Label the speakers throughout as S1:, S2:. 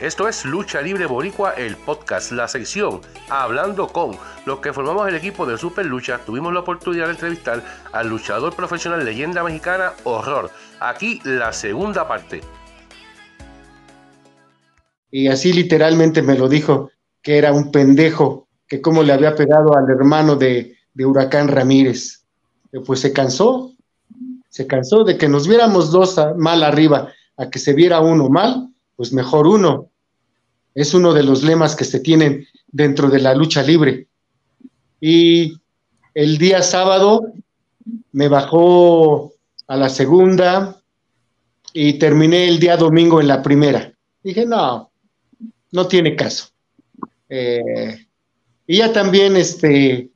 S1: Esto es Lucha Libre Boricua, el podcast, la sección Hablando con los que formamos el equipo de Super Lucha. Tuvimos la oportunidad de entrevistar al luchador profesional leyenda mexicana Horror. Aquí la segunda parte.
S2: Y así literalmente me lo dijo, que era un pendejo, que como le había pegado al hermano de, de Huracán Ramírez. Pues se cansó, se cansó de que nos viéramos dos mal arriba, a que se viera uno mal, pues mejor uno. Es uno de los lemas que se tienen dentro de la lucha libre. Y el día sábado me bajó a la segunda y terminé el día domingo en la primera. Dije, no, no tiene caso. Eh, y ya también, este,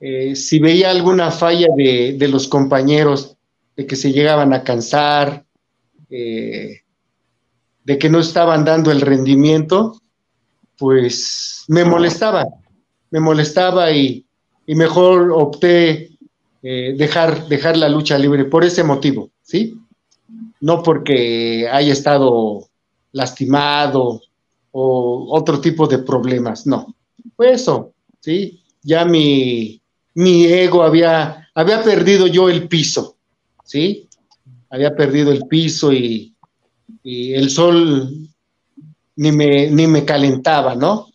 S2: eh, si veía alguna falla de, de, los compañeros, de que se llegaban a cansar, eh, de que no estaban dando el rendimiento, pues me molestaba, me molestaba y, mejor opté eh, dejar, dejar la lucha libre por ese motivo, ¿sí? No porque haya estado lastimado o otro tipo de problemas, no. Fue eso, ¿sí? Ya mi, mi ego había, había perdido yo el piso, ¿sí? Había perdido el piso y, y el sol ni me, ni me calentaba, ¿no?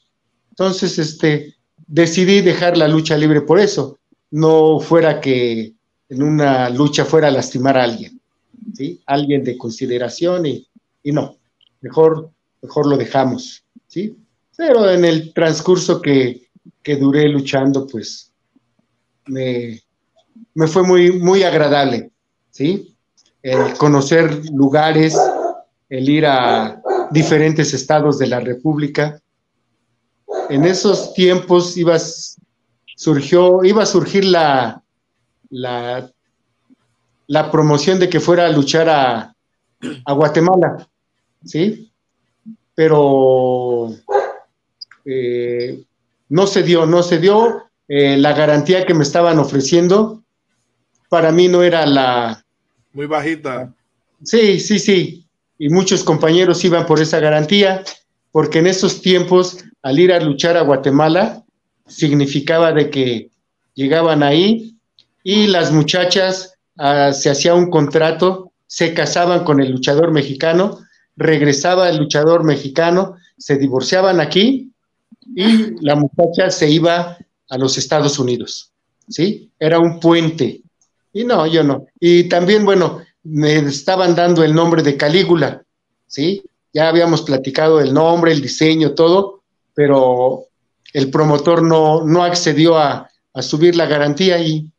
S2: Entonces, este, decidí dejar la lucha libre por eso, no fuera que en una lucha fuera a lastimar a alguien, ¿sí? Alguien de consideración y, y no, mejor, mejor lo dejamos, ¿sí? Pero en el transcurso que, que duré luchando, pues me, me, fue muy, muy agradable, ¿sí? El conocer lugares, el ir a diferentes estados de la República. En esos tiempos ibas, surgió, iba a surgir la, la, la promoción de que fuera a luchar a, a Guatemala, ¿sí? Pero eh, no se dio, no se dio. Eh, la garantía que me estaban ofreciendo para mí no era la...
S3: Muy bajita.
S2: Sí, sí, sí y muchos compañeros iban por esa garantía, porque en esos tiempos, al ir a luchar a Guatemala, significaba de que llegaban ahí y las muchachas uh, se hacía un contrato, se casaban con el luchador mexicano, regresaba el luchador mexicano, se divorciaban aquí y la muchacha se iba a los Estados Unidos, ¿sí? Era un puente. Y no, yo no. Y también, bueno, me estaban dando el nombre de Calígula, ¿sí? Ya habíamos platicado el nombre, el diseño, todo, pero el promotor no, no accedió a, a subir la garantía y,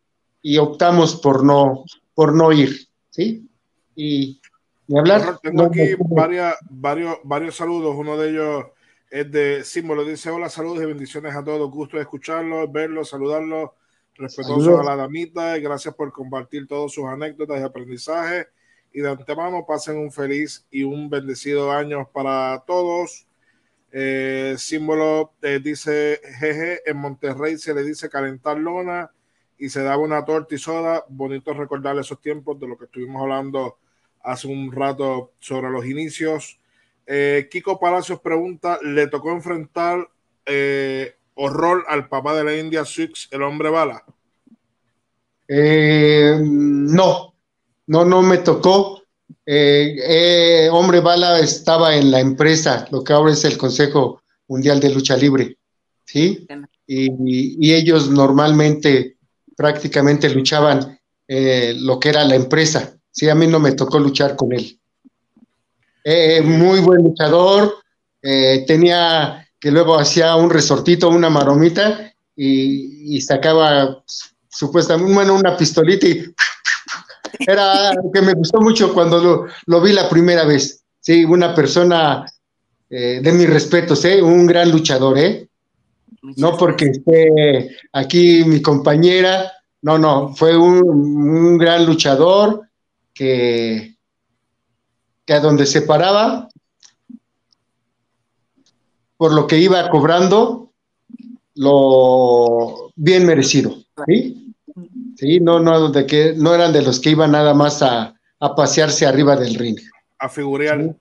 S2: y, optamos por no, por no ir, ¿sí? Y, y hablar.
S3: Tengo aquí varias, varios, varios saludos, uno de ellos es de Símbolo, dice hola, saludos y bendiciones a todos, gusto de escucharlos, verlos, saludarlos respetuoso a la damita gracias por compartir todas sus anécdotas y aprendizajes. Y de antemano pasen un feliz y un bendecido año para todos. Eh, símbolo eh, dice jeje, en Monterrey se le dice calentar lona y se daba una torta y soda. Bonito recordar esos tiempos de lo que estuvimos hablando hace un rato sobre los inicios. Eh, Kiko Palacios pregunta, ¿le tocó enfrentar eh, horror al papá de la India Six, el hombre bala?
S2: Eh, no, no, no me tocó. Eh, eh, hombre bala estaba en la empresa, lo que ahora es el Consejo Mundial de Lucha Libre, ¿sí? Y, y ellos normalmente prácticamente luchaban lo que era la empresa. Sí, a mí no me tocó luchar con él. muy buen luchador, tenía que luego hacía un resortito, una maromita y, y sacaba supuestamente, bueno, una pistolita y era que me gustó mucho cuando lo, lo vi la primera vez. Sí, una persona eh, de mis respetos, ¿eh? un gran luchador, ¿eh? No porque esté aquí mi compañera, no, no, fue un, un gran luchador que, que a donde se paraba por lo que iba cobrando, lo bien merecido, ¿sí? Sí, no, no, de que, no eran de los que iban nada más a, a pasearse arriba del ring.
S3: A figurear.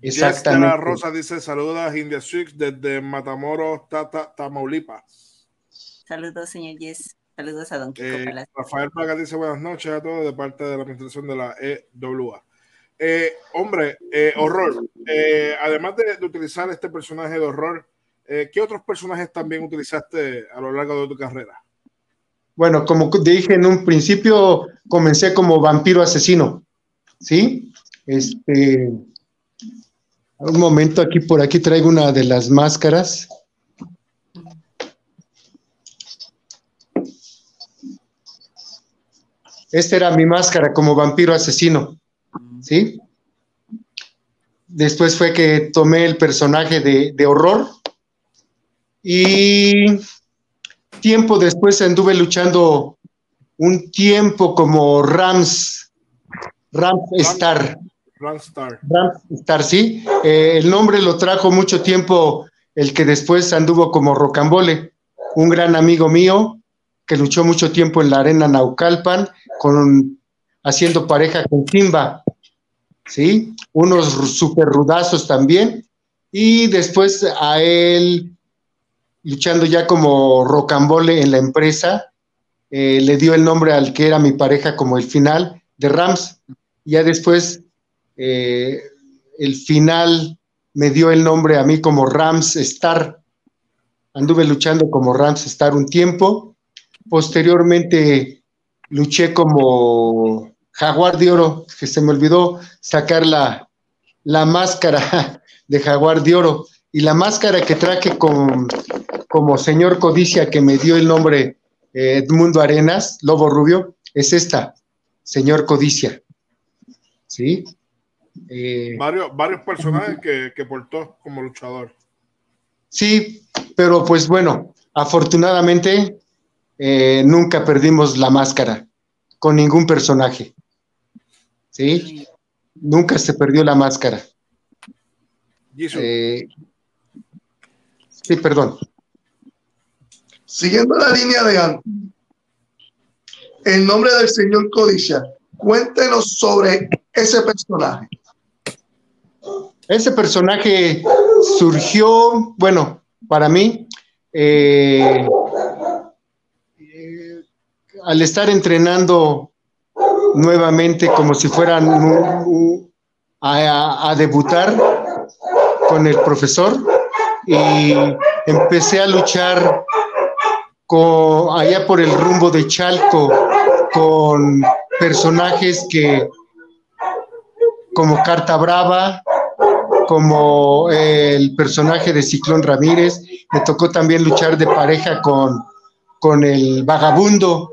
S3: Exactamente. La Rosa dice saluda India Six desde Matamoros, Tata, Tamaulipas.
S4: Saludos, señor Yes. Saludos a Don Kiko
S3: eh, Rafael Paga dice buenas noches a todos de parte de la administración de la EWA. Eh, hombre, eh, horror. Eh, además de, utilizar este personaje de horror, ¿qué otros personajes también utilizaste a lo largo de tu carrera?
S2: Bueno, como dije en un principio, comencé como vampiro asesino. ¿Sí? Este. Un momento, aquí por aquí traigo una de las máscaras. Esta era mi máscara como vampiro asesino. ¿Sí? Después fue que tomé el personaje de, horror y tiempo después anduve luchando un tiempo como Rams, Rams Star. Rams Star. Rams Star, sí. Eh, el nombre lo trajo mucho tiempo el que después anduvo como Rocambole, un gran amigo mío que luchó mucho tiempo en la arena Naucalpan con haciendo pareja con Simba, ¿sí? Unos super rudazos también. Y después a él, luchando ya como rocambole en la empresa, eh, le dio el nombre al que era mi pareja como el final de Rams. Ya después, eh, el final me dio el nombre a mí como Rams Star. Anduve luchando como Rams Star un tiempo. Posteriormente luché como Jaguar de Oro, que se me olvidó sacar la, máscara de Jaguar de Oro. Y la máscara que traje con, como señor Codicia, que me dio el nombre eh, Edmundo Arenas, Lobo Rubio, es esta, señor Codicia. ¿Sí?
S3: Eh, varios, varios personajes que, que portó como luchador.
S2: Sí, pero pues bueno, afortunadamente eh, nunca perdimos la máscara con ningún personaje. ¿Sí? Nunca se perdió la máscara. Eh, sí, perdón.
S5: Siguiendo la línea de antes, en nombre del señor Codicia, cuéntenos sobre ese personaje.
S2: Ese personaje surgió, bueno, para mí, eh, al estar entrenando nuevamente como si fueran a, debutar con el profesor y empecé a luchar con, allá por el rumbo de Chalco con personajes que como Carta Brava, como el personaje de Ciclón Ramírez, me tocó también luchar de pareja con, con el vagabundo,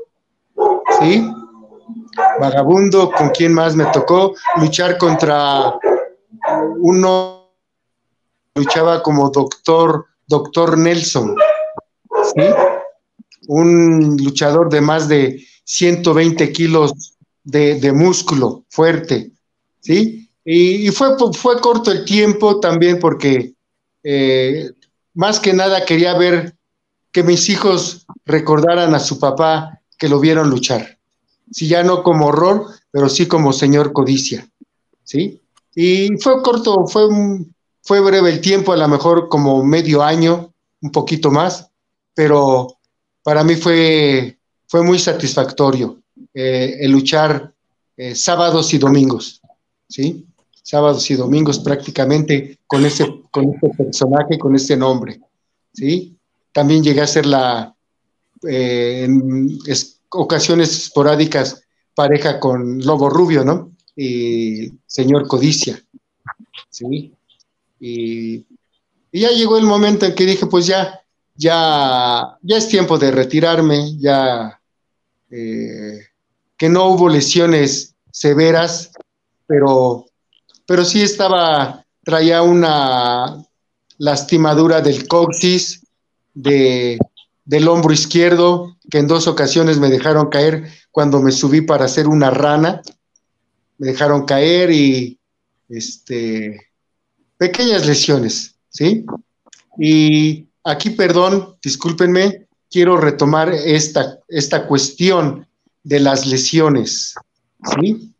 S2: ¿sí? Vagabundo, ¿con quién más me tocó? Luchar contra uno, luchaba como doctor, doctor Nelson, ¿sí? Un luchador de más de 120 kilos de, músculo fuerte, ¿sí? Y, fue, fue corto el tiempo también porque eh, más que nada quería ver que mis hijos recordaran a su papá que lo vieron luchar. Si ya no como horror, pero sí como señor codicia. ¿Sí? Y fue corto, fue, fue breve el tiempo, a lo mejor como medio año, un poquito más, pero para mí fue, fue muy satisfactorio eh, el luchar eh, sábados y domingos, ¿sí? Sábados y domingos prácticamente con ese, con ese personaje, con ese nombre, ¿sí? También llegué a ser la, eh, ocasiones esporádicas pareja con Lobo Rubio, ¿no? Y señor Codicia, ¿sí? Y, ya llegó el momento en que dije, pues ya, ya, ya es tiempo de retirarme, ya eh, que no hubo lesiones severas, pero, pero sí estaba, traía una lastimadura del coxis, de, del hombro izquierdo, que en dos ocasiones me dejaron caer cuando me subí para hacer una rana. Me dejaron caer y este pequeñas lesiones, ¿sí? Y aquí, perdón, discúlpenme, quiero retomar esta, esta cuestión de las lesiones, ¿sí?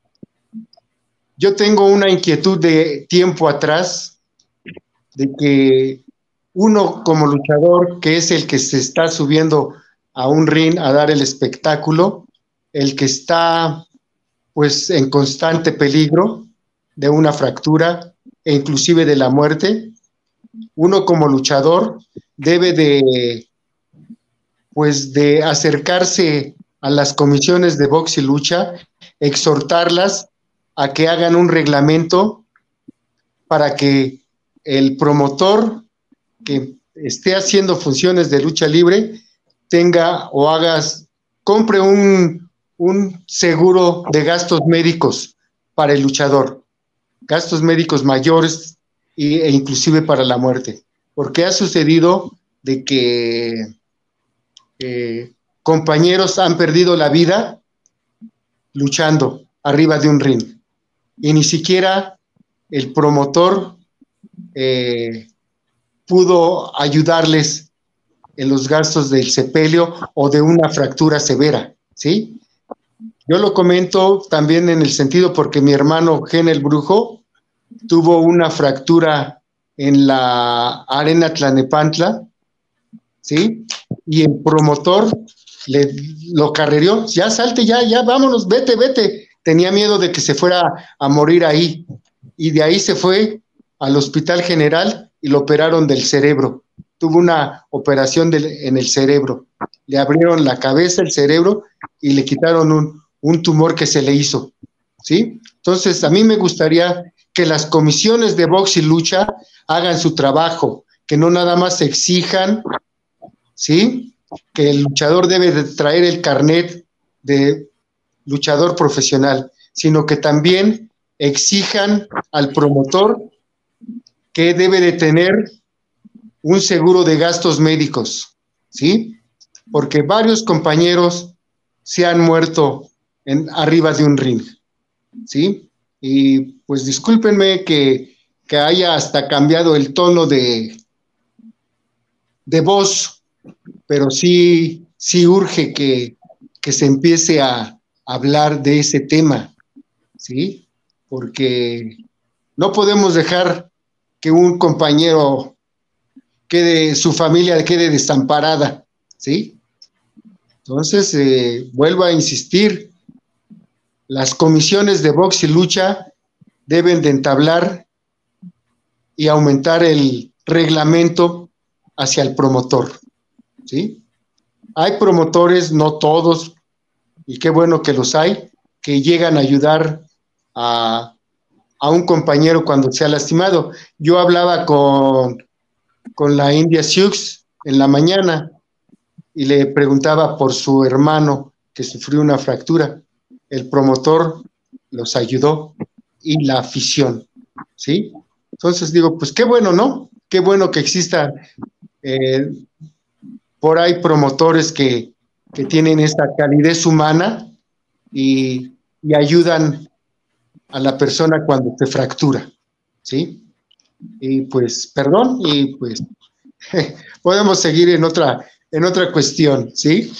S2: yo tengo una inquietud de tiempo atrás, de que uno como luchador, que es el que se está subiendo a un ring a dar el espectáculo, el que está pues en constante peligro de una fractura e inclusive de la muerte, uno como luchador debe de pues de acercarse a las comisiones de box y lucha, exhortarlas a que hagan un reglamento para que el promotor que esté haciendo funciones de lucha libre tenga o hagas, compre un, un seguro de gastos médicos para el luchador, gastos médicos mayores e inclusive para la muerte, porque ha sucedido de que eh, compañeros han perdido la vida luchando arriba de un ring. Y ni siquiera el promotor eh, pudo ayudarles en los gastos del sepelio o de una fractura severa, ¿sí? Yo lo comento también en el sentido porque mi hermano Genel Brujo tuvo una fractura en la arena Tlanepantla, ¿sí? Y el promotor lo carrerió, ya salte, ya, ya, vámonos, vete, vete. Tenía miedo de que se fuera a morir ahí. Y de ahí se fue al Hospital General y lo operaron del cerebro. Tuvo una operación en el cerebro. Le abrieron la cabeza, el cerebro y le quitaron un, un tumor que se le hizo. ¿Sí? Entonces, a mí me gustaría que las comisiones de box y lucha hagan su trabajo, que no nada más exijan, ¿sí? Que el luchador debe de traer el carnet de luchador profesional, sino que también exijan al promotor que debe de tener un seguro de gastos médicos, ¿sí? Porque varios compañeros se han muerto en, arriba de un ring, ¿sí? Y pues discúlpenme que, haya hasta cambiado el tono de, de voz, pero sí, sí urge que, que se empiece a hablar de ese tema, ¿sí? Porque no podemos dejar que un compañero quede, su familia quede desamparada, ¿sí? Entonces, eh, vuelvo a insistir, las comisiones de box y lucha deben de entablar y aumentar el reglamento hacia el promotor, ¿sí? Hay promotores, no todos, y qué bueno que los hay, que llegan a ayudar a a un compañero cuando se ha lastimado. Yo hablaba con, con la India Sioux en la mañana y le preguntaba por su hermano que sufrió una fractura. El promotor los ayudó y la afición, ¿sí? Entonces digo, pues qué bueno, ¿no? Qué bueno que existan eh, por ahí promotores que, que, tienen esta calidez humana y, y ayudan a la persona cuando te fractura, ¿sí? Y pues, perdón, y pues podemos seguir en otra, en otra cuestión, ¿sí?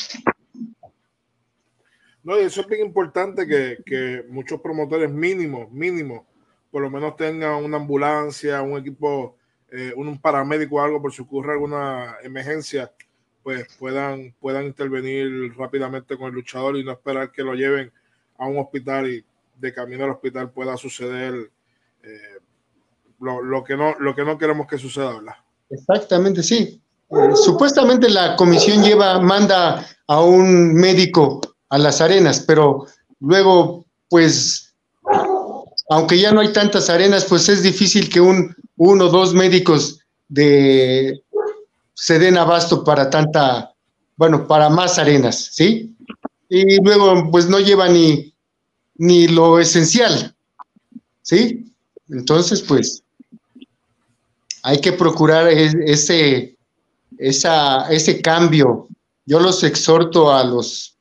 S3: No, y eso es bien importante que, que muchos promotores mínimos, mínimos, por lo menos tengan una ambulancia, un equipo, eh, un paramédico o algo por si ocurre alguna emergencia, pues puedan, puedan intervenir rápidamente con el luchador y no esperar que lo lleven a un hospital y de camino al hospital pueda suceder eh, lo, que no, lo que no queremos que suceda, ¿verdad?
S2: Exactamente, sí. Eh, supuestamente la comisión lleva, manda a un médico a las arenas, pero luego, pues, aunque ya no hay tantas arenas, pues es difícil que un uno o dos médicos de se den abasto para tanta, bueno, para más arenas, ¿sí? Y luego, pues no lleva ni ni lo esencial. ¿Sí? Entonces, pues, hay que procurar ese, esa, ese cambio. Yo los exhorto a los,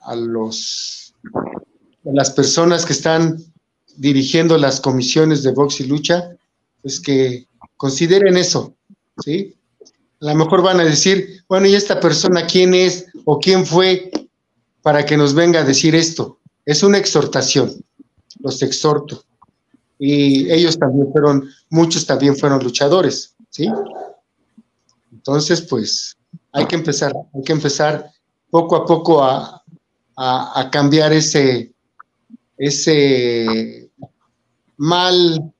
S2: a los, a las personas que están dirigiendo las comisiones de box y lucha, pues que consideren eso, ¿sí? A lo mejor van a decir, bueno, ¿y esta persona quién es o quién fue para que nos venga a decir esto? Es una exhortación, los exhorto, y ellos también fueron, muchos también fueron luchadores, ¿sí? Entonces, pues hay que empezar, hay que empezar poco a poco a, a cambiar ese, ese mal,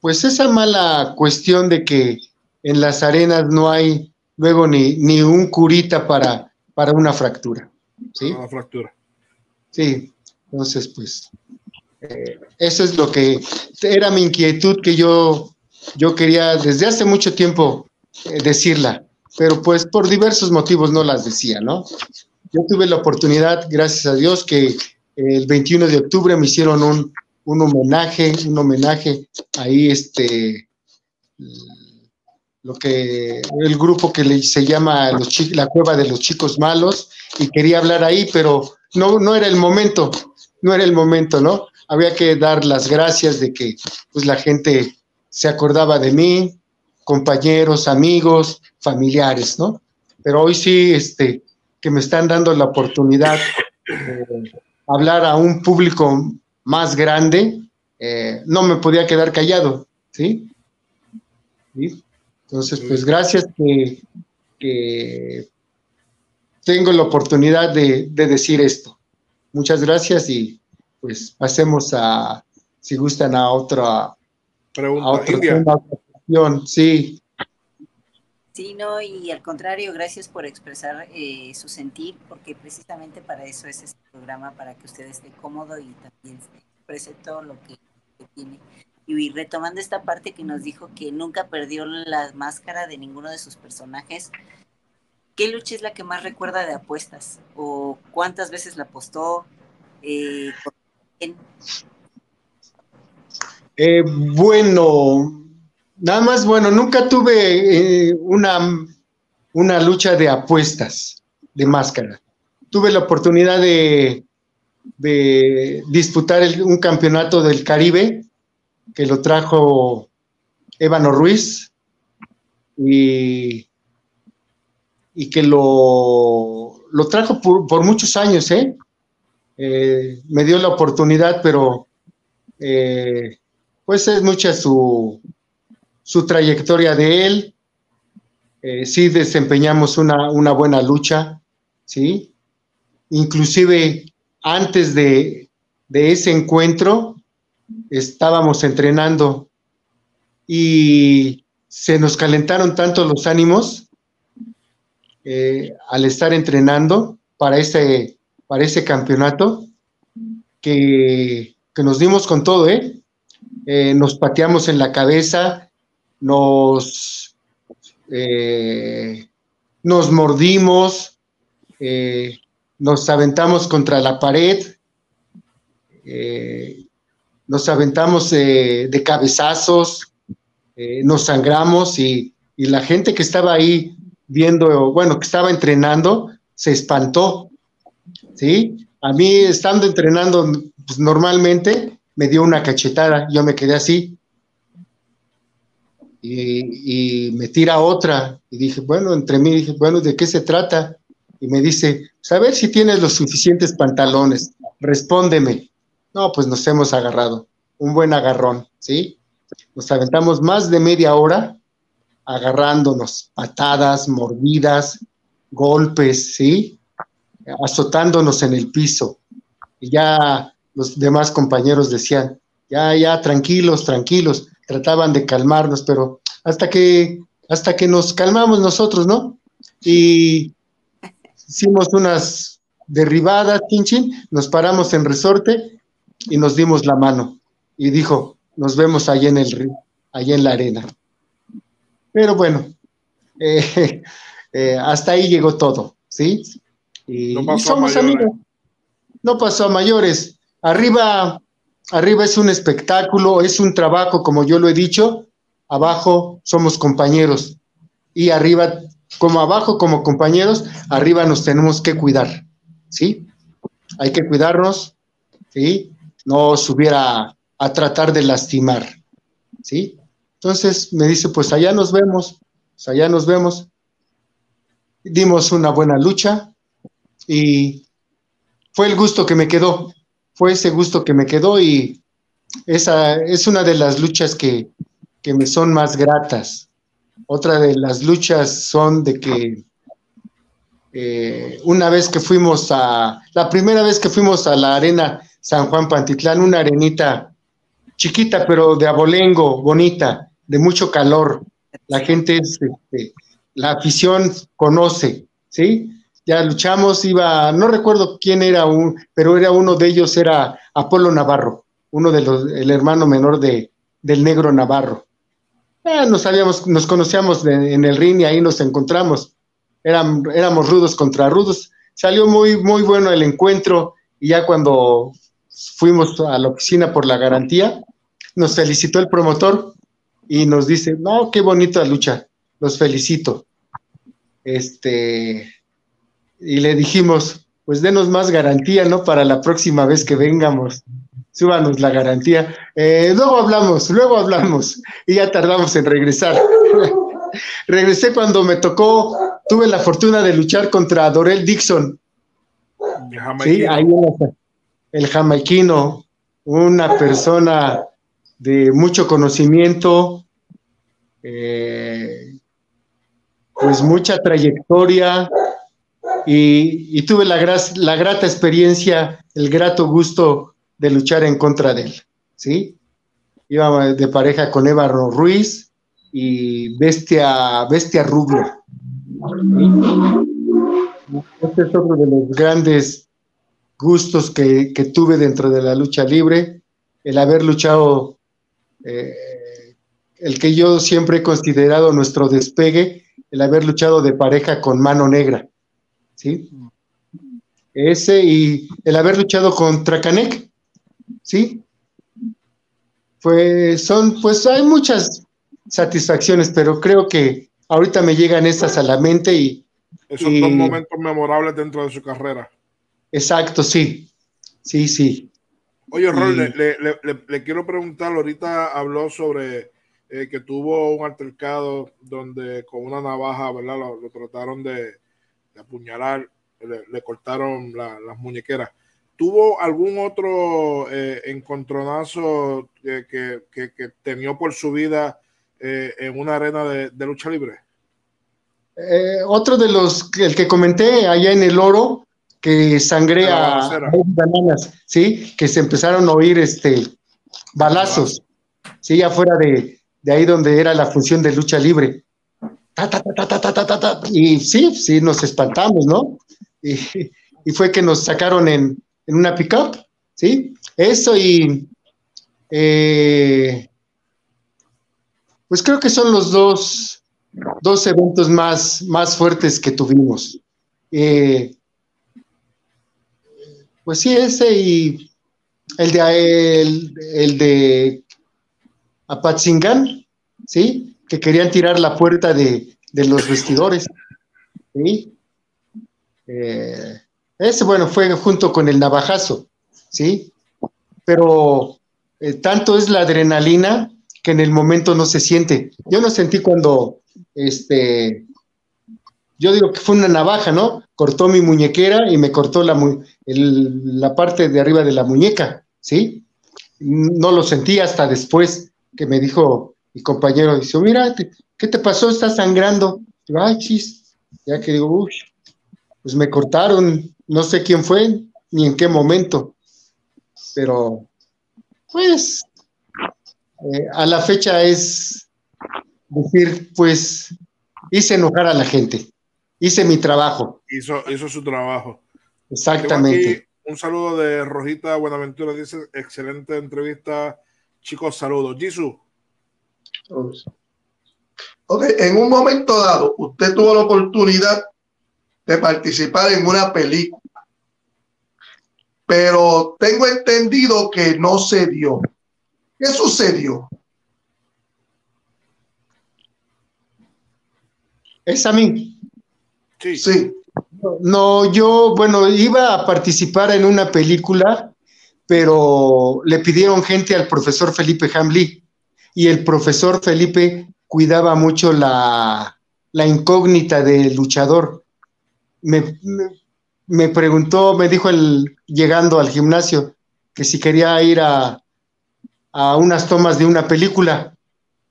S2: pues esa mala cuestión de que en las arenas no hay luego ni, ni un curita para, para una fractura. ¿sí?
S3: Una fractura.
S2: Sí, entonces pues eh, eso es lo que era mi inquietud que yo, yo quería desde hace mucho tiempo eh, decirla, pero pues por diversos motivos no las decía, ¿no? Yo tuve la oportunidad, gracias a Dios, que el 21 de octubre me hicieron un, un homenaje, un homenaje ahí, este, lo que, el grupo que se llama La Cueva de los Chicos Malos, y quería hablar ahí, pero no, no era el momento, no era el momento, ¿no? Había que dar las gracias de que pues la gente se acordaba de mí, compañeros, amigos, familiares, ¿no? Pero hoy sí, este, que me están dando la oportunidad de hablar a un público más grande, eh, no me podía quedar callado, ¿sí? Entonces, pues gracias que, tengo la oportunidad de, decir esto. Muchas gracias y pues pasemos a, si gustan, a otra
S3: pregunta. A otra
S2: Sí.
S4: Sí, no, y al contrario, gracias por expresar eh, su sentir, porque precisamente para eso es este programa, para que usted esté cómodo y también exprese todo lo que, tiene. Y retomando esta parte que nos dijo que nunca perdió la máscara de ninguno de sus personajes, ¿qué lucha es la que más recuerda de apuestas? ¿O cuántas veces la apostó? Eh,
S2: eh, bueno, Nada más, bueno, nunca tuve eh, una, una lucha de apuestas de máscara. Tuve la oportunidad de, disputar un campeonato del Caribe que lo trajo Ébano Ruiz y, que lo, lo trajo por, muchos años, ¿eh? ¿eh? Me dio la oportunidad, pero eh, pues es mucha su, su trayectoria de él. Eh, sí desempeñamos una, buena lucha, ¿sí? Inclusive antes de, ese encuentro estábamos entrenando y se nos calentaron tanto los ánimos eh, al estar entrenando para ese, para ese campeonato que, nos dimos con todo, ¿eh? ¿eh? Nos pateamos en la cabeza, nos, eh, nos mordimos, nos aventamos contra la pared, nos aventamos de cabezazos, nos sangramos y, la gente que estaba ahí viendo, bueno, que estaba entrenando, se espantó, ¿sí? A mí, estando entrenando pues, normalmente, me dio una cachetada, yo me quedé así, y, me tira otra. Y dije, bueno, entre mí dije, bueno, ¿de qué se trata? Y me dice, saber pues, si tienes los suficientes pantalones, respóndeme. No, pues nos hemos agarrado, un buen agarrón, ¿sí? Nos aventamos más de media hora agarrándonos, patadas, mordidas, golpes, ¿sí? Azotándonos en el piso. Y ya los demás compañeros decían, ya, ya, tranquilos, tranquilos trataban de calmarnos, pero hasta que, hasta que nos calmamos nosotros, ¿no? Y hicimos unas derribadas, chin, nos paramos en resorte y nos dimos la mano. Y dijo, nos vemos allá en el río, allá en la arena. Pero bueno, eh, eh, hasta ahí llegó todo, ¿sí? Y, no somos amigos. No pasó a mayores. Arriba Arriba es un espectáculo, es un trabajo, como yo lo he dicho. Abajo somos compañeros. Y arriba, como abajo, como compañeros, arriba nos tenemos que cuidar. ¿Sí? Hay que cuidarnos. ¿Sí? No subir a, tratar de lastimar. ¿Sí? Entonces me dice, pues allá nos vemos. Pues allá nos vemos. Dimos una buena lucha y fue el gusto que me quedó fue ese gusto que me quedó y, esa es una de las luchas que, que me son más gratas. Otra de las luchas son de que eh, una vez que fuimos a, la primera vez que fuimos a la arena San Juan Pantitlán, una arenita chiquita, pero de abolengo, bonita, de mucho calor. La gente, este, la afición conoce, ¿sí? Ya luchamos, iba, no recuerdo quién era, un, pero era uno de ellos, era Apolo Navarro, uno de los, el hermano menor de, del negro Navarro. Eh, nos sabíamos, nos conocíamos en el ring y ahí nos encontramos. éramos rudos contra rudos. Salió muy, muy bueno el encuentro y ya cuando fuimos a la oficina por la garantía, nos felicitó el promotor y nos dice, no, qué bonita lucha, los felicito. Este, y le dijimos, pues denos más garantía, ¿no? Para la próxima vez que vengamos súbanos la garantía. Eh, luego hablamos, luego hablamos. Y ya tardamos en regresar. Regresé cuando me tocó, tuve la fortuna de luchar contra Dorel Dixon. Sí, ahí el jamaiquino, una persona de mucho conocimiento, eh, pues mucha trayectoria y, tuve la, la grata experiencia, el grato gusto de luchar en contra de él, ¿sí? Iba de pareja con Eva Ruiz y Bestia, Bestia Rubio. Este es otro de los grandes gustos que, tuve dentro de la lucha libre, el haber luchado, eh, el que yo siempre he considerado nuestro despegue, el haber luchado de pareja con mano negra, ¿sí? Ese y el haber luchado contra Canek, ¿sí? Pues son, pues hay muchas satisfacciones, pero creo que ahorita me llegan estas a la mente y...
S3: Esos son momentos memorables dentro de su carrera.
S2: Exacto, sí, sí, sí.
S3: Oye, Rol, le, quiero preguntar, ahorita habló sobre eh, que tuvo un altercado donde con una navaja, ¿verdad? Lo, trataron de, apuñalar, le, cortaron las muñequeras. ¿Tuvo algún otro eh, encontronazo que, que, temió por su vida eh, en una arena de, lucha libre?
S2: Eh, otro de los, el que comenté allá en el oro, que sangrea bananas, ¿sí? Que se empezaron a oír este, balazos, ¿sí? Afuera de, de ahí donde era la función de lucha libre. y sí, sí, nos espantamos, ¿no? y fue que nos sacaron en, en una pickup, ¿sí? Eso y eh, pues creo que son los dos, dos eventos más, más fuertes que tuvimos. Eh, pues sí, ese y el de el, el de Apatzingán, ¿sí? Que querían tirar la puerta de, de los vestidores. ¿sí? Eh, ese, bueno, fue junto con el navajazo, ¿sí? Pero eh, tanto es la adrenalina que en el momento no se siente. Yo no sentí cuando, este, yo digo que fue una navaja, ¿no? Cortó mi muñequera y me cortó la, parte de arriba de la muñeca, ¿sí? No lo sentí hasta después que me dijo mi compañero, dice, mira, ¿qué te pasó? Estás sangrando. ay, chis. Ya que digo, uy, pues me cortaron, no sé quién fue ni en qué momento, pero pues eh, a la fecha es decir, pues hice enojar a la gente, hice mi trabajo.
S3: Hizo, hizo su trabajo.
S2: Exactamente.
S3: Un saludo de Rojita Buenaventura, dice, excelente entrevista. Chicos, saludos. Jisoo.
S5: Ok, en un momento dado, usted tuvo la oportunidad de participar en una película pero tengo entendido que no se dio. ¿Qué sucedió?
S2: Es a mí.
S5: Sí. sí.
S2: No, yo, bueno, iba a participar en una película, pero le pidieron gente al profesor Felipe Hamley y el profesor Felipe cuidaba mucho la, la incógnita del luchador. me, me preguntó, me dijo el llegando al gimnasio que si quería ir a, a unas tomas de una película.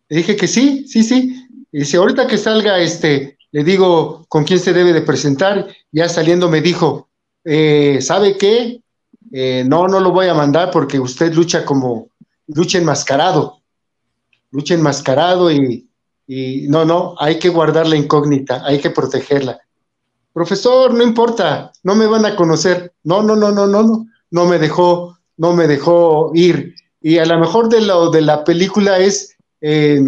S2: Le dije que sí, sí, sí. Y dice, ahorita que salga, este, le digo con quién se debe de presentar. Ya saliendo me dijo, eh, ¿sabe qué? Eh, no, no lo voy a mandar porque usted lucha como, lucha enmascarado, lucha enmascarado y, y no, no, hay que guardar la incógnita, hay que protegerla. Profesor, no importa, no me van a conocer. No, no, no, no, no, no, no me dejó, no me dejó ir. Y a lo mejor de lo de la película es, eh,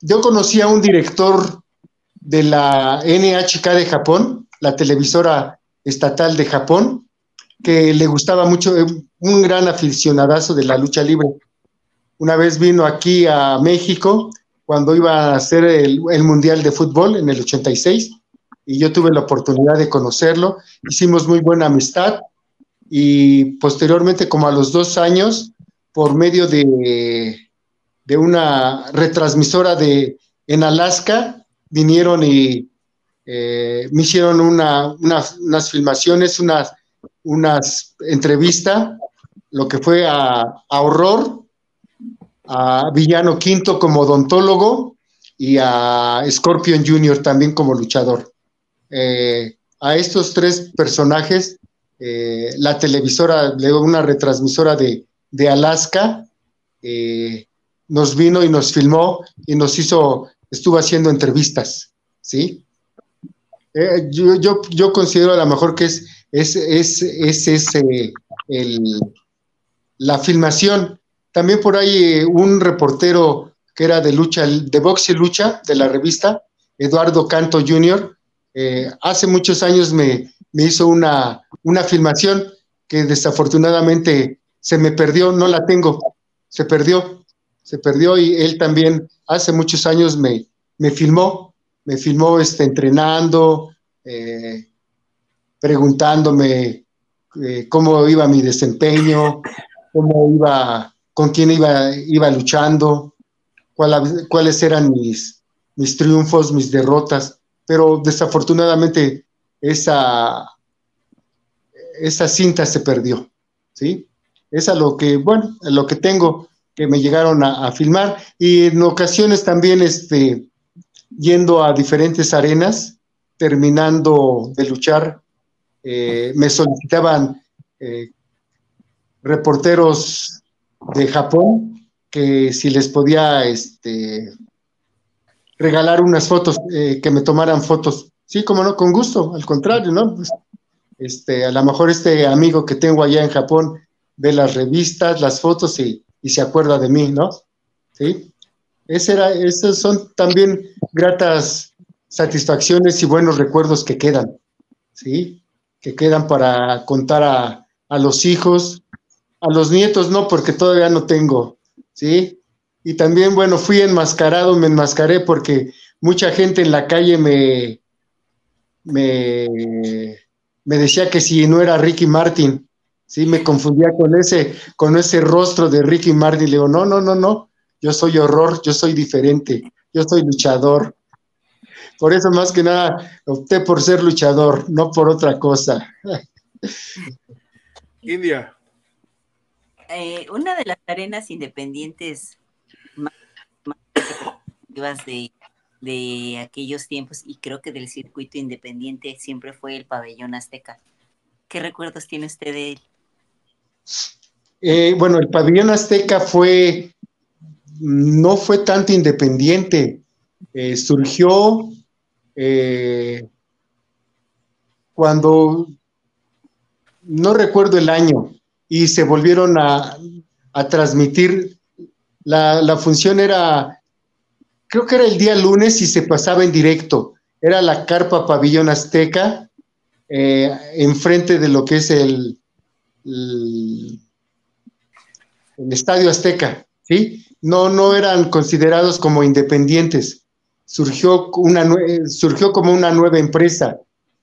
S2: yo conocí a un director de la NHK de Japón, la televisora estatal de Japón, que le gustaba mucho, eh, un gran aficionadazo de la lucha libre. Una vez vino aquí a México cuando iba a hacer el, el Mundial de Fútbol en el 86 y yo tuve la oportunidad de conocerlo. Hicimos muy buena amistad y posteriormente, como a los dos años, por medio de, de una retransmisora de, en Alaska, vinieron y eh, me hicieron una, unas filmaciones, unas, unas entrevistas, lo que fue a, Horror, a Villano Quinto como odontólogo y a Scorpion Jr. también como luchador. Eh, a estos tres personajes, eh, la televisora, una retransmisora de, de Alaska, nos vino y nos filmó y nos hizo, estuvo haciendo entrevistas, ¿sí? Yo, yo, yo, considero a lo mejor que es, es, es, es, el, la filmación. También por ahí un reportero que era de lucha, de boxe lucha de la revista, Eduardo Canto Jr., eh, hace muchos años me, hizo una, una filmación que desafortunadamente se me perdió, no la tengo, se perdió, se perdió y él también hace muchos años me, me filmó, me filmó este, entrenando, eh, preguntándome eh, cómo iba mi desempeño, cómo iba, con quién iba, iba luchando, cuáles eran mis, mis triunfos, mis derrotas pero desafortunadamente esa, esa cinta se perdió, ¿sí? Es lo que, bueno, lo que tengo que me llegaron a, filmar y en ocasiones también este, yendo a diferentes arenas, terminando de luchar, eh, me solicitaban eh, reporteros de Japón que si les podía este, regalar unas fotos, eh, que me tomaran fotos. Sí, como no, con gusto, al contrario, ¿no? Pues, este, a lo mejor este amigo que tengo allá en Japón ve las revistas, las fotos y, se acuerda de mí, ¿no? Sí. Ese era, esas son también gratas satisfacciones y buenos recuerdos que quedan, ¿sí? Que quedan para contar a, a los hijos, a los nietos no, porque todavía no tengo, ¿sí? Y también, bueno, fui enmascarado, me enmascaré porque mucha gente en la calle me, me, decía que si no era Ricky Martin, sí, me confundía con ese, con ese rostro de Ricky Martin. Le digo, no, no, no, no, yo soy horror, yo soy diferente, yo soy luchador. Por eso más que nada opté por ser luchador, no por otra cosa.
S3: India.
S4: Eh, una de las arenas independientes de, de aquellos tiempos y creo que del circuito independiente siempre fue el pabellón azteca. ¿Qué recuerdos tiene usted de él?
S2: Eh, bueno, el pabellón azteca fue, no fue tanto independiente, eh, surgió eh, cuando, no recuerdo el año, y se volvieron a, a transmitir, la, la función era creo que era el día lunes y se pasaba en directo. Era la carpa pabellón azteca, enfrente de lo que es el, el, estadio azteca, ¿sí? No, no eran considerados como independientes. Surgió, una, surgió como una nueva empresa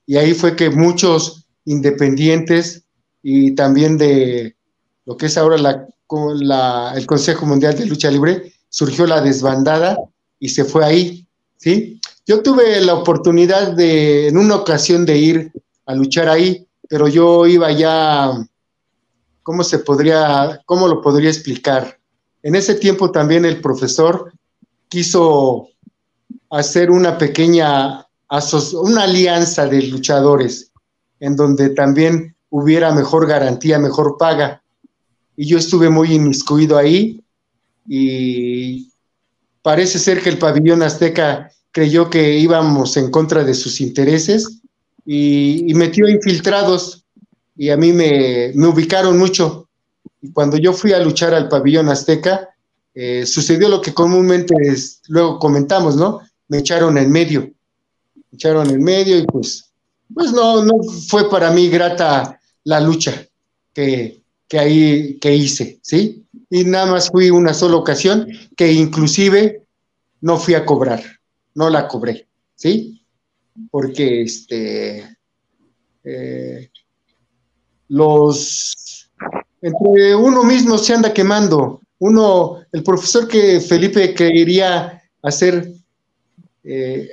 S2: y ahí fue que muchos independientes y también de lo que es ahora la, el Consejo Mundial de Lucha Libre, surgió la desbandada y se fue ahí, ¿sí? Yo tuve la oportunidad de, en una ocasión, de ir a luchar ahí, pero yo iba ya, ¿cómo se podría, cómo lo podría explicar? en ese tiempo también el profesor quiso hacer una pequeña una alianza de luchadores en donde también hubiera mejor garantía, mejor paga. Y yo estuve muy inmiscuido ahí y parece ser que el pabellón azteca creyó que íbamos en contra de sus intereses y, metió infiltrados y a mí me, ubicaron mucho. Y cuando yo fui a luchar al pabellón azteca, eh, sucedió lo que comúnmente luego comentamos, ¿no? Me echaron en medio, me echaron en medio y pues, pues no, no fue para mí grata la lucha que, que ahí que hice, ¿sí? Y nada más fui una sola ocasión que inclusive no fui a cobrar, no la cobré, ¿sí? Porque este, eh, los, entre uno mismo se anda quemando, uno, el profesor que Felipe quería hacer eh,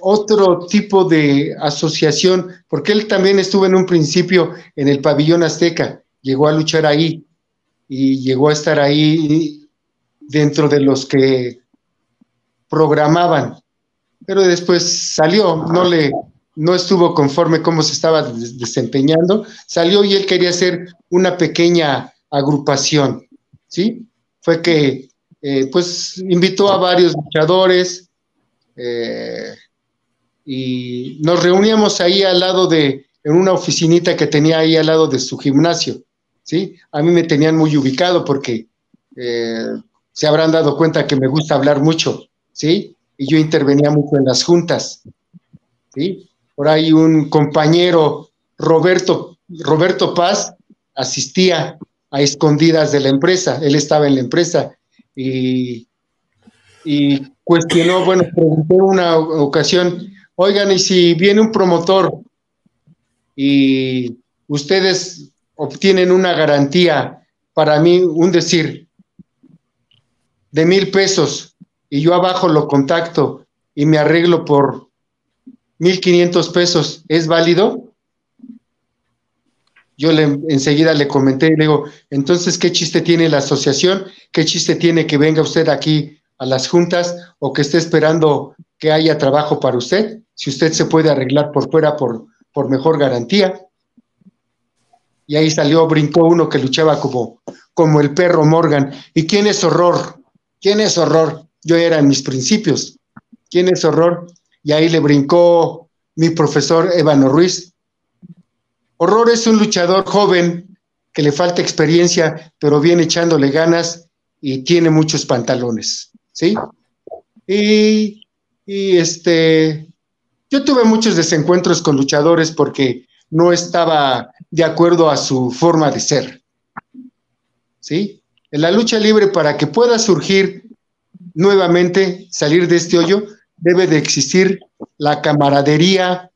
S2: otro tipo de asociación, porque él también estuvo en un principio en el pabellón azteca, llegó a luchar ahí y llegó a estar ahí dentro de los que programaban, pero después salió, no le no estuvo conforme cómo se estaba desempeñando, salió y él quería hacer una pequeña agrupación, ¿sí? Fue que, eh, pues, invitó a varios luchadores, eh, y nos reuníamos ahí al lado de, en una oficinita que tenía ahí al lado de su gimnasio, ¿sí? A mí me tenían muy ubicado porque eh, se habrán dado cuenta que me gusta hablar mucho, ¿sí? Y yo intervenía mucho en las juntas, ¿sí? Por ahí un compañero, Roberto, Roberto Paz, asistía a escondidas de la empresa, él estaba en la empresa y, cuestionó, bueno, pregunté una ocasión, Oigan, y si viene un promotor y ustedes obtienen una garantía, para mí, un decir, de mil pesos, y yo abajo lo contacto y me arreglo por mil quinientos pesos, ¿es válido? Yo le, enseguida le comenté y le digo, entonces, ¿qué chiste tiene la asociación? ¿Qué chiste tiene que venga usted aquí a las juntas o que esté esperando que haya trabajo para usted? si usted se puede arreglar por fuera por, por mejor garantía. Y ahí salió, brincó uno que luchaba como, como el perro Morgan. ¿Y quién es horror? ¿Quién es horror? Yo era en mis principios. ¿Quién es horror? Y ahí le brincó mi profesor Ébano Ruiz. Horror es un luchador joven que le falta experiencia, pero viene echándole ganas y tiene muchos pantalones, ¿sí? Y, y este, yo tuve muchos desencuentros con luchadores porque no estaba de acuerdo a su forma de ser. ¿Sí? En la lucha libre, para que pueda surgir nuevamente, salir de este hoyo, debe de existir la camaradería,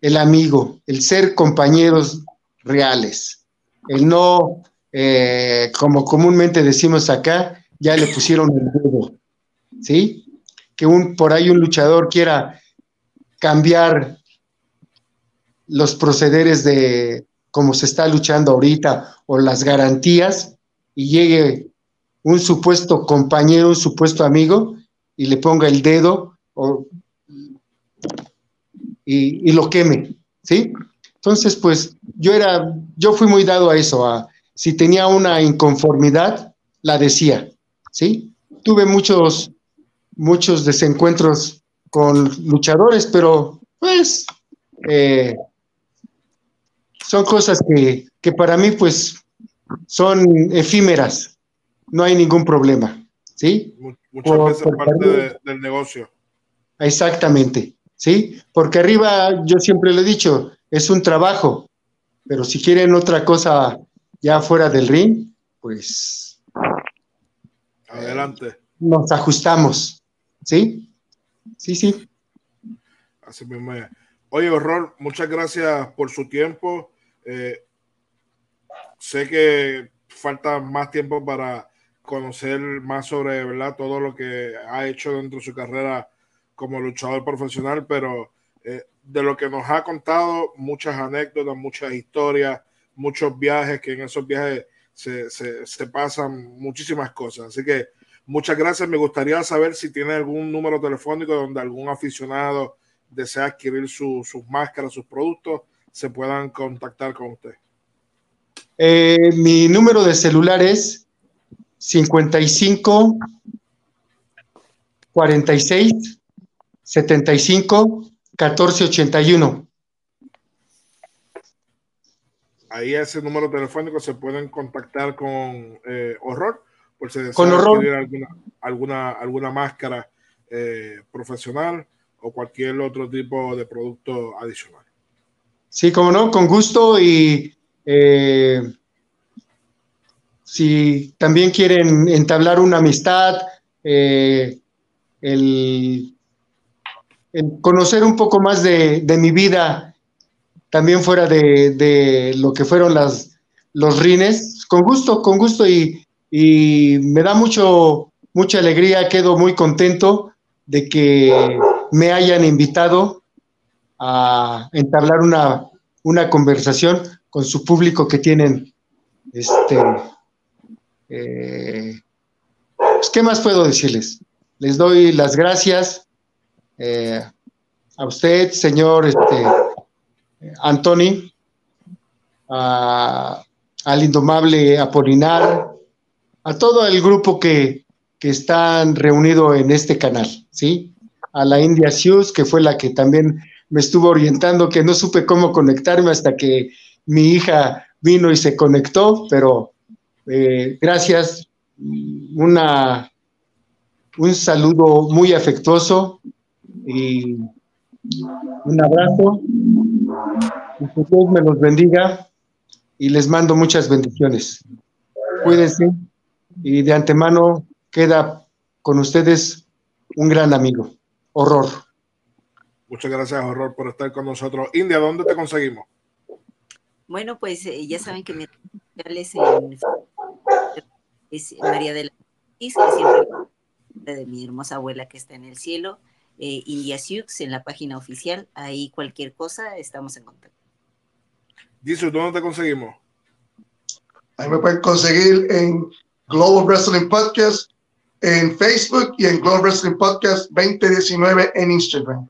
S2: el amigo, el ser compañeros reales, el no, eh, como comúnmente decimos acá, ya le pusieron el dedo, ¿sí? Que un, por ahí un luchador quiera cambiar los procederes de cómo se está luchando ahorita o las garantías y llegue un supuesto compañero, un supuesto amigo y le ponga el dedo y, lo queme, ¿sí? Entonces, pues yo era, yo fui muy dado a eso, a si tenía una inconformidad, la decía, ¿sí? Tuve muchos, muchos desencuentros con luchadores, pero pues eh, son cosas que, que, para mí pues son efímeras, no hay ningún problema, ¿sí?
S3: Muchas veces parte del negocio.
S2: Exactamente, ¿sí? Porque arriba yo siempre lo he dicho, es un trabajo, pero si quieren otra cosa ya fuera del ring, pues...
S3: Adelante.
S2: Nos ajustamos, ¿sí? Sí, sí.
S3: Así mismo Oye, Horror, muchas gracias por su tiempo. Eh, sé que falta más tiempo para conocer más sobre todo lo que ha hecho dentro de su carrera como luchador profesional, pero eh, de lo que nos ha contado, muchas anécdotas, muchas historias, muchos viajes, que en esos viajes se, se, pasan muchísimas cosas. Así que muchas gracias. Me gustaría saber si tiene algún número telefónico donde algún aficionado desea adquirir sus máscaras, sus productos, se puedan contactar con usted.
S2: Eh, mi número de celular es 55 46 75 14 81.
S3: Ahí ese número telefónico se pueden contactar con eh, Horror por si
S2: desean
S3: alguna, alguna, alguna máscara eh, profesional o cualquier otro tipo de producto adicional.
S2: Sí, como no, con gusto y eh, si también quieren entablar una amistad, el, conocer un poco más de, de mi vida también fuera de, lo que fueron las, los rines. Con gusto, con gusto y, me da mucho, mucha alegría, quedo muy contento de que me hayan invitado a entablar una, una conversación con su público que tienen. Este, pues, ¿Qué más puedo decirles? Les doy las gracias eh, a usted, señor este, Anthony, al indomable Apolinar, a todo el grupo que, que están reunido en este canal, ¿sí? A la India Sius, que fue la que también me estuvo orientando, que no supe cómo conectarme hasta que mi hija vino y se conectó, pero eh, gracias, una, un saludo muy afectuoso y un abrazo que Dios me los bendiga y les mando muchas bendiciones. Cuídense y de antemano queda con ustedes un gran amigo. Horror.
S3: Muchas gracias, Horror, por estar con nosotros. India, ¿dónde te conseguimos?
S4: Bueno, pues eh, ya saben que mi es, en, es María de la que siempre de mi hermosa abuela que está en el cielo, eh, India Sioux en la página oficial. Ahí cualquier cosa estamos en contacto.
S3: Dice, ¿dónde te conseguimos?
S5: Ahí me pueden conseguir en Global Wrestling Podcast, en Facebook y en Global Wrestling Podcast 2019 en Instagram.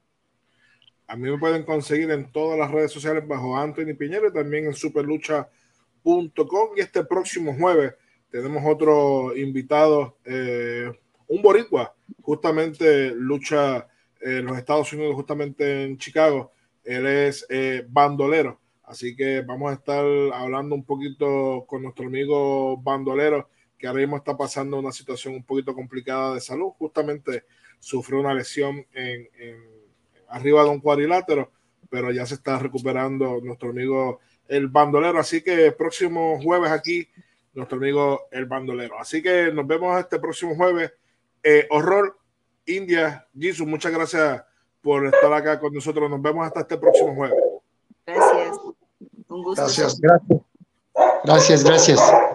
S3: A mí me pueden conseguir en todas las redes sociales bajo Anthony Piñero y también en superlucha.com. Y este próximo jueves tenemos otro invitado, eh, un boricua, justamente lucha en los Estados Unidos, justamente en Chicago. Él es eh, bandolero Así que vamos a estar hablando un poquito con nuestro amigo bandolero, que ahora mismo está pasando una situación un poquito complicada de salud. Justamente sufrió una lesión en, arriba de un cuadrilátero, pero ya se está recuperando nuestro amigo el bandolero. Así que próximo jueves aquí, nuestro amigo el bandolero. Así que nos vemos este próximo jueves. Eh, horror India, Jesus, muchas gracias por estar acá con nosotros. Nos vemos hasta este próximo jueves.
S4: Gracias.
S5: Un gusto. Gracias.
S2: Gracias, gracias. gracias.